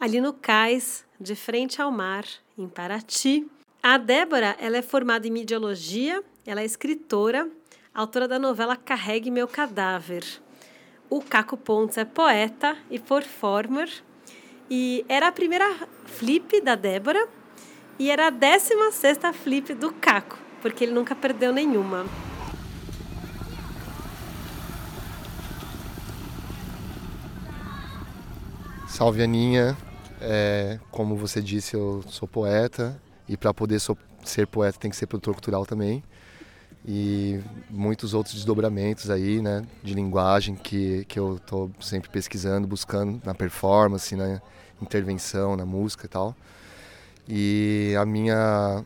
ali no cais, de frente ao mar, em Paraty, a Débora, ela é formada em mediologia, ela é escritora, autora da novela Carregue Meu Cadáver. O Caco Pontes é poeta e performer e era a primeira flip da Débora e era a 16 sexta flip do Caco, porque ele nunca perdeu nenhuma. Salve Aninha, é, como você disse, eu sou poeta, e para poder so, ser poeta tem que ser produtor cultural também. E muitos outros desdobramentos aí, né, de linguagem que, que eu tô sempre pesquisando, buscando na performance, na intervenção, na música e tal. E a minha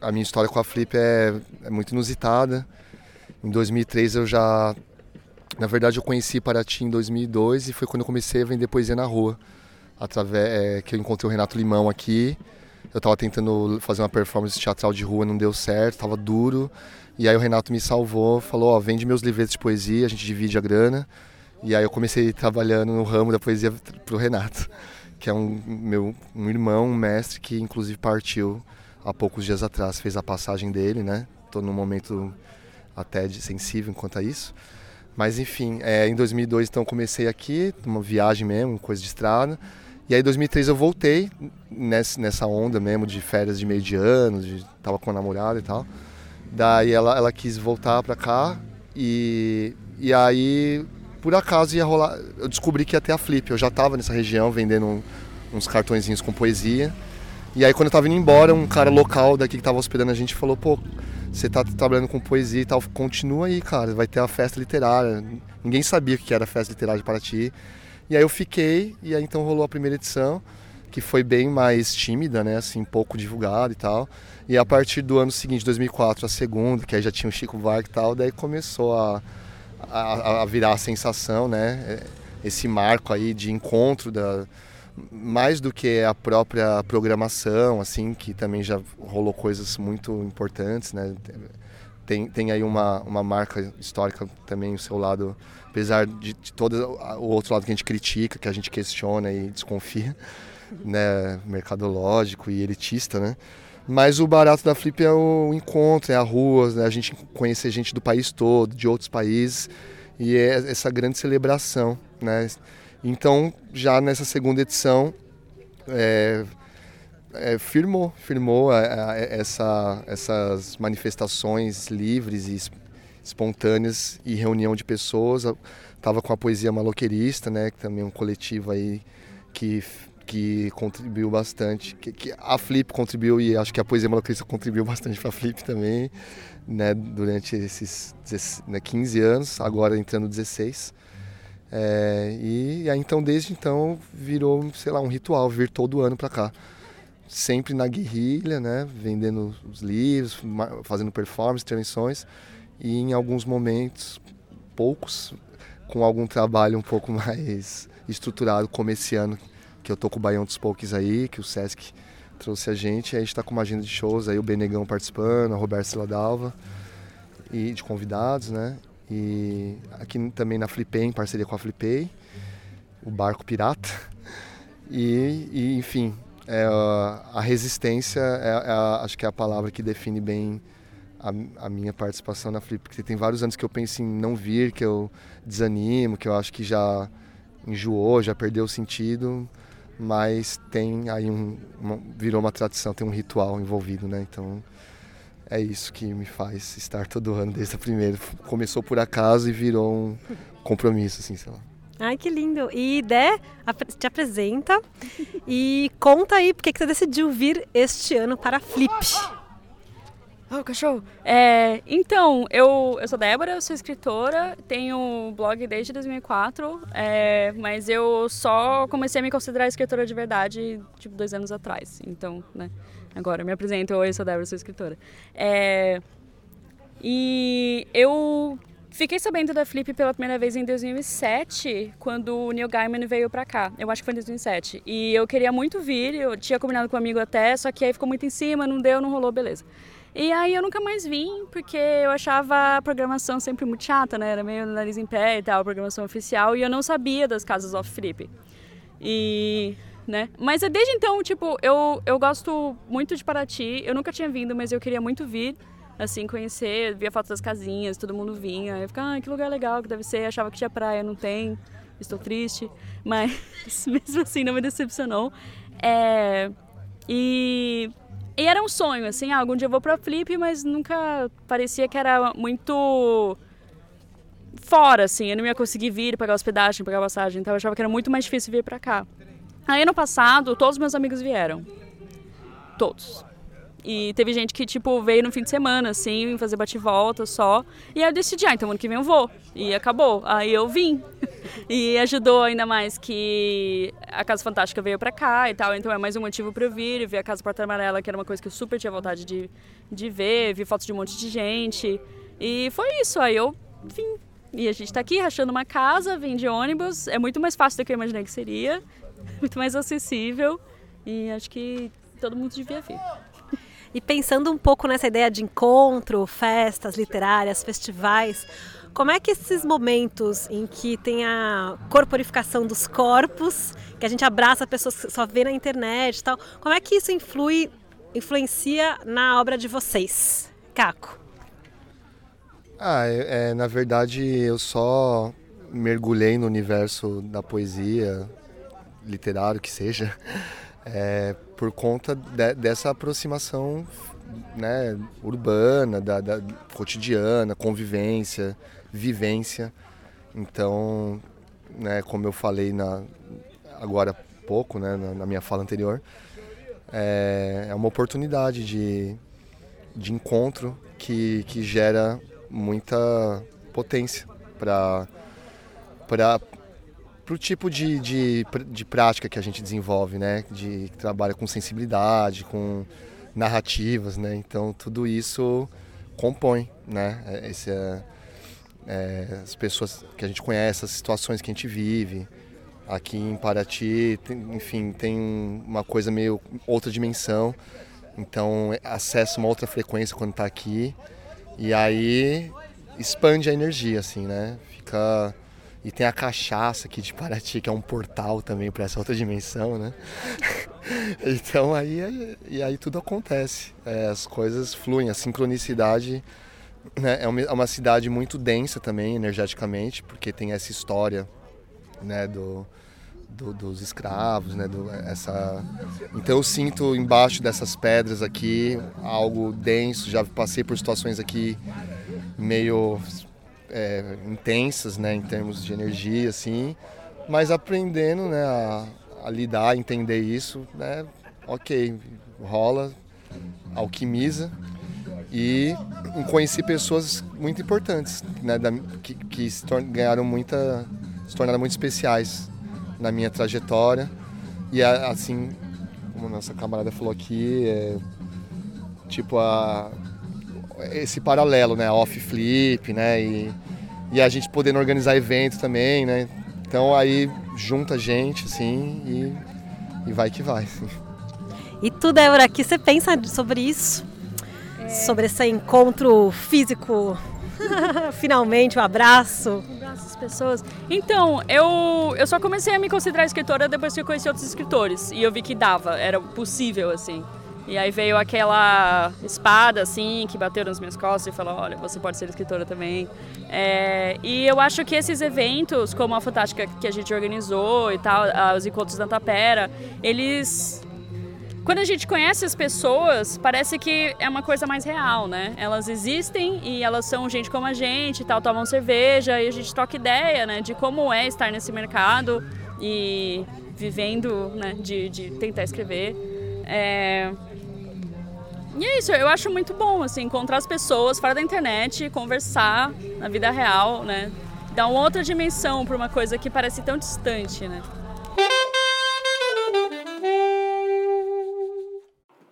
a minha história com a Flip é, é muito inusitada. Em 2003 eu já na verdade eu conheci Paraty em 2002 e foi quando eu comecei a vender poesia na rua, através é, que eu encontrei o Renato Limão aqui eu estava tentando fazer uma performance teatral de rua, não deu certo, estava duro. E aí o Renato me salvou, falou, ó, vende meus livretos de poesia, a gente divide a grana. E aí eu comecei trabalhando no ramo da poesia pro Renato, que é um meu um irmão, um mestre que inclusive partiu há poucos dias atrás, fez a passagem dele, né? Estou num momento até de sensível quanto a isso. Mas enfim, é, em 2002 então comecei aqui, uma viagem mesmo, coisa de estrada. E aí em 2003 eu voltei nessa onda mesmo de férias de meio de ano, de, tava com a namorada e tal. Daí ela, ela quis voltar pra cá e, e aí por acaso ia rolar. Eu descobri que ia ter a Flip. Eu já tava nessa região vendendo um, uns cartõezinhos com poesia. E aí quando eu tava indo embora, um cara local daqui que tava hospedando a gente falou, pô, você tá trabalhando com poesia e tal, continua aí, cara, vai ter a festa literária. Ninguém sabia o que era a festa literária de Paraty. E aí eu fiquei, e aí então rolou a primeira edição, que foi bem mais tímida, né, assim, pouco divulgada e tal. E a partir do ano seguinte, 2004, a segunda, que aí já tinha o Chico Varg e tal, daí começou a, a, a virar a sensação, né, é, esse marco aí de encontro da mais do que a própria programação, assim, que também já rolou coisas muito importantes, né? Tem, tem aí uma, uma marca histórica também, o seu lado apesar de, de todo o outro lado que a gente critica, que a gente questiona e desconfia, né, mercadológico e elitista, né? Mas o barato da Flip é o encontro, é a rua, né? a gente conhecer gente do país todo, de outros países, e é essa grande celebração, né? Então, já nessa segunda edição, é, é, firmou, firmou a, a, essa, essas manifestações livres e espontâneas e reunião de pessoas. Tava com a poesia maloqueirista, né? Que também é um coletivo aí que que contribuiu bastante, que, que, a Flip contribuiu e acho que a poesia maloqueirista contribuiu bastante para a Flip também, né, durante esses né, 15 anos, agora entrando 16. É, e aí então desde então virou, sei lá, um ritual vir todo ano para cá. Sempre na guerrilha, né, vendendo os livros, fazendo performances, intervenções e em alguns momentos, poucos, com algum trabalho um pouco mais estruturado, como esse ano, que eu tô com o Baião dos Poucos aí, que o Sesc trouxe a gente. a gente está com uma agenda de shows aí, o Benegão participando, a Roberta Siladalva, e de convidados, né? E aqui também na Flipei, em parceria com a Flipei, o Barco Pirata. E, e enfim, é, a resistência é, é, acho que é a palavra que define bem a, a, minha participação na Flip, porque tem vários anos que eu penso em não vir, que eu desanimo, que eu acho que já enjoou, já perdeu o sentido, mas tem aí um, uma, virou uma tradição, tem um ritual envolvido, né? Então é isso que me faz estar todo ano desde a primeira. Começou por acaso e virou um compromisso, assim, sei lá. Ai, que lindo! E Dé te apresenta e conta aí por que você decidiu vir este ano para a Flip. Oh, cachorro! É, então, eu, eu sou Débora, eu sou escritora, tenho blog desde 2004, é, mas eu só comecei a me considerar escritora de verdade, tipo, dois anos atrás. Então, né, agora me apresento, oi, eu sou Débora, sou escritora. É, e eu fiquei sabendo da Flip pela primeira vez em 2007, quando o Neil Gaiman veio pra cá. Eu acho que foi em 2007. E eu queria muito vir, eu tinha combinado com um amigo até, só que aí ficou muito em cima, não deu, não rolou, beleza. E aí eu nunca mais vim, porque eu achava a programação sempre muito chata, né? Era meio nariz em pé e tal, programação oficial, e eu não sabia das casas off-flip. E, né? Mas é desde então, tipo, eu, eu gosto muito de Paraty, eu nunca tinha vindo, mas eu queria muito vir, assim, conhecer, via fotos das casinhas, todo mundo vinha, eu ficava, ah, que lugar legal que deve ser, achava que tinha praia, não tem, estou triste, mas mesmo assim não me decepcionou. É, e e era um sonho, assim, ah, algum dia eu vou pra Flip, mas nunca parecia que era muito fora, assim, eu não ia conseguir vir, pagar hospedagem, pagar passagem, então eu achava que era muito mais difícil vir pra cá. Aí ano passado, todos os meus amigos vieram. Todos. E teve gente que, tipo, veio no fim de semana, assim, fazer bate-volta só. E aí eu decidi, ah, então ano que vem eu vou. E acabou. Aí eu vim. e ajudou ainda mais que a Casa Fantástica veio pra cá e tal. Então é mais um motivo pra eu vir. Ver a Casa Porta Amarela, que era uma coisa que eu super tinha vontade de, de ver. Vi fotos de um monte de gente. E foi isso. Aí eu vim. E a gente tá aqui rachando uma casa, vim de ônibus. É muito mais fácil do que eu imaginei que seria. Muito mais acessível. E acho que todo mundo devia vir. E pensando um pouco nessa ideia de encontro, festas literárias, festivais, como é que esses momentos em que tem a corporificação dos corpos, que a gente abraça pessoas que só vê na internet e tal, como é que isso influi, influencia na obra de vocês? Caco. Ah, é, é, na verdade eu só mergulhei no universo da poesia, literário que seja, é, por conta de, dessa aproximação né, urbana, da, da, cotidiana, convivência, vivência. Então, né, como eu falei na, agora há pouco, né, na, na minha fala anterior, é, é, uma oportunidade de, de encontro que, que gera muita potência para para o tipo de, de, de prática que a gente desenvolve, né? De trabalha com sensibilidade, com narrativas, né? Então tudo isso compõe, né? É, esse é, é, as pessoas que a gente conhece, as situações que a gente vive. Aqui em Paraty, tem, enfim, tem uma coisa meio outra dimensão. Então acessa uma outra frequência quando está aqui e aí expande a energia, assim, né? Fica e tem a cachaça aqui de Paraty, que é um portal também para essa outra dimensão, né? então aí, e aí tudo acontece. É, as coisas fluem, a sincronicidade né? é, uma, é uma cidade muito densa também, energeticamente, porque tem essa história né, do, do, dos escravos, né? Do, essa... Então eu sinto embaixo dessas pedras aqui algo denso. Já passei por situações aqui meio é, intensas, né, em termos de energia, assim, mas aprendendo, né, a, a lidar, entender isso, né, ok, rola, alquimiza e conheci pessoas muito importantes, né, da, que, que se ganharam muita, se tornaram muito especiais na minha trajetória e assim, como a nossa camarada falou aqui, é, tipo a esse paralelo, né, off flip, né, e, e a gente podendo organizar evento também, né, então aí junta a gente, assim, e, e vai que vai. Assim. E tu, Débora, o que você pensa sobre isso? É... Sobre esse encontro físico? Finalmente, um abraço. Um abraço às pessoas. Então, eu, eu só comecei a me considerar escritora depois que eu conheci outros escritores. E eu vi que dava, era possível, assim. E aí veio aquela espada, assim, que bateu nas minhas costas e falou: olha, você pode ser escritora também. É, e eu acho que esses eventos, como a Fantástica que a gente organizou e tal, os encontros da Tapera, eles quando a gente conhece as pessoas, parece que é uma coisa mais real, né? Elas existem e elas são gente como a gente, tal, tomam cerveja e a gente troca ideia, né, de como é estar nesse mercado e vivendo, né, de, de tentar escrever. É... E é isso, eu acho muito bom, assim, encontrar as pessoas fora da internet, conversar na vida real, né? Dar uma outra dimensão para uma coisa que parece tão distante, né?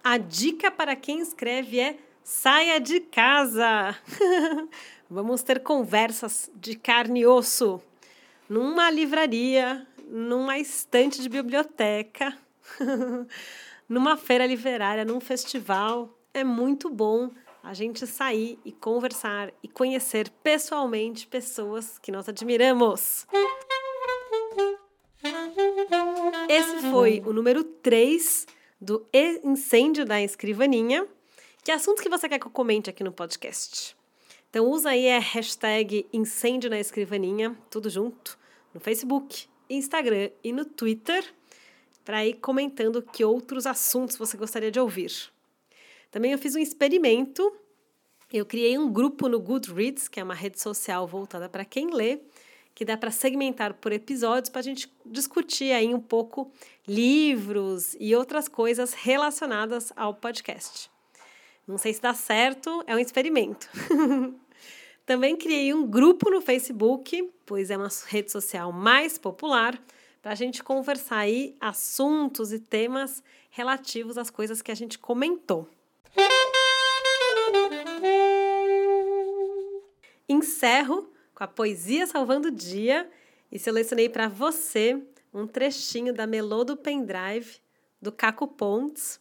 A dica para quem escreve é saia de casa. Vamos ter conversas de carne e osso numa livraria, numa estante de biblioteca, numa feira literária, num festival. É muito bom a gente sair e conversar e conhecer pessoalmente pessoas que nós admiramos. Esse foi o número 3 do incêndio da escrivaninha. Que assunto que você quer que eu comente aqui no podcast? Então usa aí a hashtag incêndio na escrivaninha, tudo junto, no Facebook, Instagram e no Twitter, para ir comentando que outros assuntos você gostaria de ouvir. Também eu fiz um experimento. Eu criei um grupo no Goodreads, que é uma rede social voltada para quem lê, que dá para segmentar por episódios para a gente discutir aí um pouco livros e outras coisas relacionadas ao podcast. Não sei se dá certo, é um experimento. Também criei um grupo no Facebook, pois é uma rede social mais popular, para a gente conversar aí assuntos e temas relativos às coisas que a gente comentou. Encerro com a Poesia Salvando o Dia e selecionei para você um trechinho da Melô do Pendrive, do Caco Pontes.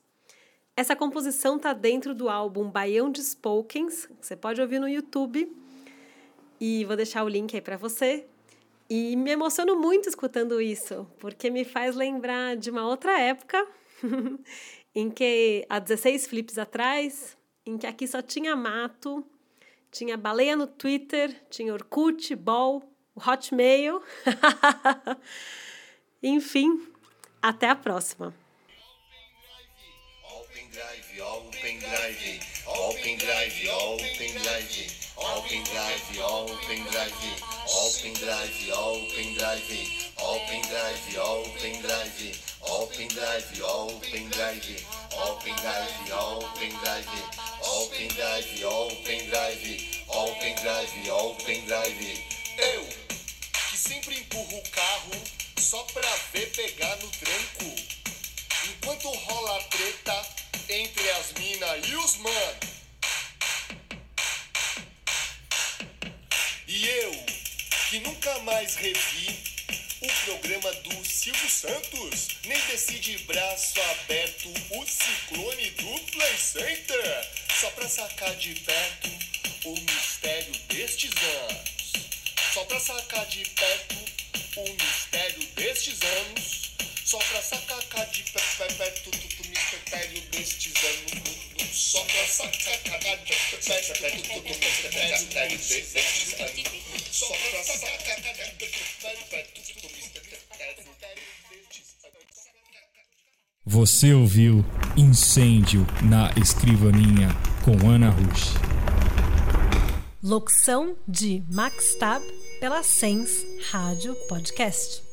Essa composição está dentro do álbum Baião de Spokens, que você pode ouvir no YouTube. E vou deixar o link aí para você. E me emociono muito escutando isso, porque me faz lembrar de uma outra época, em que há 16 flips atrás, em que aqui só tinha mato, tinha baleia no Twitter, tinha Orkut, Ball, Hotmail. Enfim, até a próxima. Open drive, open drive, open drive, open drive, open drive, open drive, open drive, open drive, open drive, open drive, open drive, open drive, open drive, open drive. Open Drive, Open Drive, Open Drive, Open Drive. Eu, que sempre empurro o carro só pra ver pegar no tranco. Enquanto rola a treta entre as mina e os man. E eu, que nunca mais revi programa do Silvio Santos nem decide braço aberto o ciclone do Play Center só pra sacar de perto o mistério destes anos. Só pra sacar de perto o mistério destes anos. Só pra sacar de perto o mistério destes anos. Só pra sacar de perto o mistério destes anos. Só pra sacar de perto Você ouviu Incêndio na Escrivaninha com Ana Rush. Locução de Max Tab pela Sens Rádio Podcast.